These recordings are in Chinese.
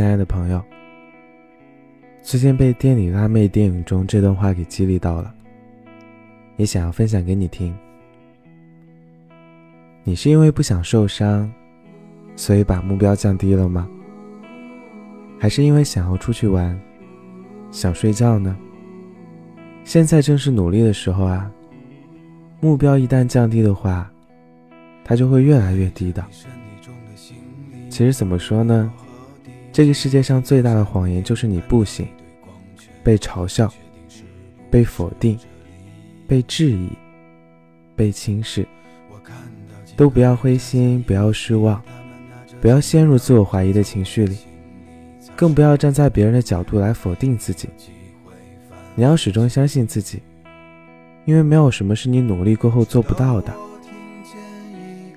亲爱的朋友，最近被店里辣妹电影中这段话给激励到了，也想要分享给你听。你是因为不想受伤，所以把目标降低了吗？还是因为想要出去玩，想睡觉呢？现在正是努力的时候啊！目标一旦降低的话，它就会越来越低的。其实怎么说呢？这个世界上最大的谎言就是你不行，被嘲笑，被否定，被质疑，被轻视。都不要灰心，不要失望，不要陷入自我怀疑的情绪里，更不要站在别人的角度来否定自己。你要始终相信自己，因为没有什么是你努力过后做不到的。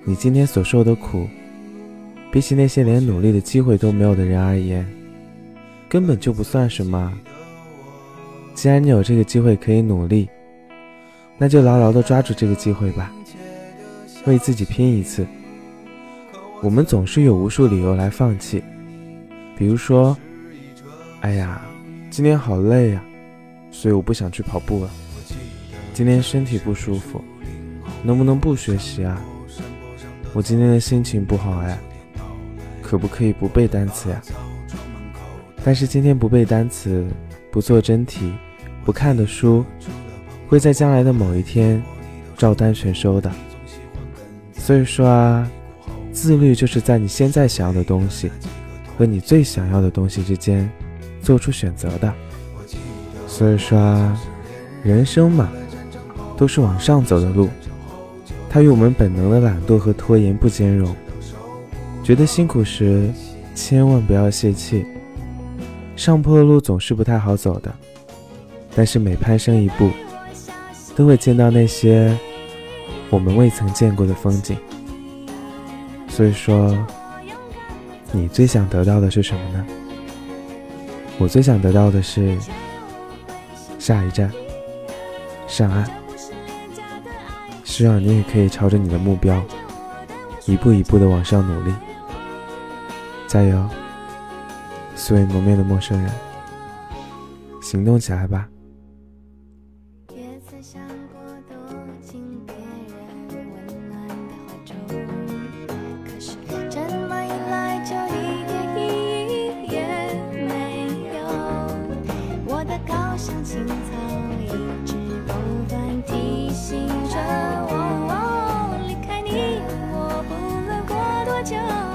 你今天所受的苦，比起那些连努力的机会都没有的人而言，根本就不算什么。既然你有这个机会可以努力，那就牢牢地抓住这个机会吧。为自己拼一次。我们总是有无数理由来放弃，比如说，哎呀，今天好累呀，所以我不想去跑步了。今天身体不舒服，能不能不学习啊？我今天的心情不好哎，可不可以不背单词呀？但是今天不背单词，不做真题，不看的书，会在将来的某一天照单全收的。所以说啊，自律就是在你现在想要的东西和你最想要的东西之间做出选择的。所以说啊，人生嘛，都是往上走的路，它与我们本能的懒惰和拖延不兼容。觉得辛苦时，千万不要泄气。上坡的路总是不太好走的，但是每攀升一步，都会见到那些。我们未曾见过的风景，所以说，你最想得到的是什么呢？我最想得到的是下一站上岸。希望你也可以朝着你的目标一步一步的往上努力，加油。素未谋面的陌生人。行动起来吧。也曾想过躲进别人温暖的怀中。可是这么一来就一点意义也没有我的高尚情操一直不断提醒我离开你我不论过多久。